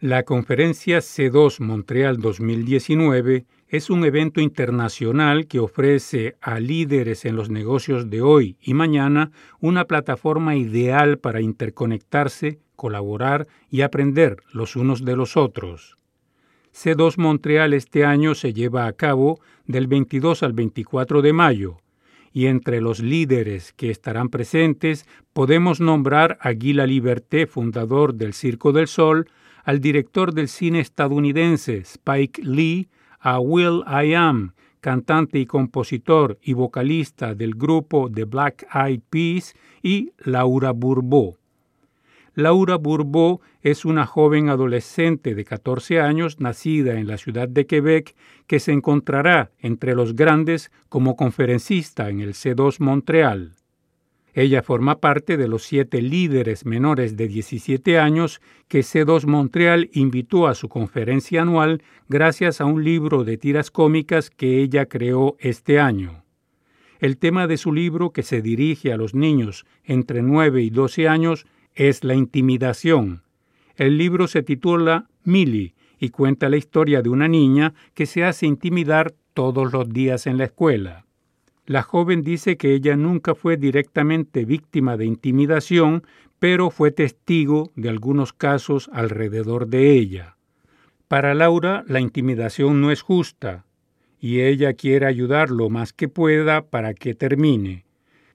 La conferencia C2 Montreal 2019 es un evento internacional que ofrece a líderes en los negocios de hoy y mañana una plataforma ideal para interconectarse, colaborar y aprender los unos de los otros. C2 Montreal este año se lleva a cabo del 22 al 24 de mayo, y entre los líderes que estarán presentes podemos nombrar a Guy Liberté, fundador del Circo del Sol, al director del cine estadounidense Spike Lee, a Will I Am, cantante y compositor y vocalista del grupo The Black Eyed Peas, y Laura Bourbeau. Laura Bourbeau es una joven adolescente de 14 años nacida en la ciudad de Quebec que se encontrará entre los grandes como conferencista en el C2 Montreal. Ella forma parte de los siete líderes menores de 17 años que C2 Montreal invitó a su conferencia anual gracias a un libro de tiras cómicas que ella creó este año. El tema de su libro, que se dirige a los niños entre 9 y 12 años, es la intimidación. El libro se titula Millie y cuenta la historia de una niña que se hace intimidar todos los días en la escuela. La joven dice que ella nunca fue directamente víctima de intimidación, pero fue testigo de algunos casos alrededor de ella. Para Laura, la intimidación no es justa, y ella quiere ayudar lo más que pueda para que termine.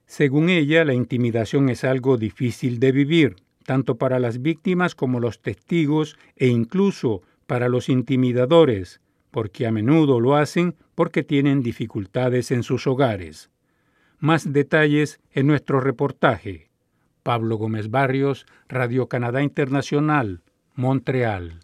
Según ella, la intimidación es algo difícil de vivir, tanto para las víctimas como los testigos e incluso para los intimidadores, porque a menudo lo hacen porque tienen dificultades en sus hogares. Más detalles en nuestro reportaje. Pablo Gómez Barrios, Radio Canadá Internacional, Montreal.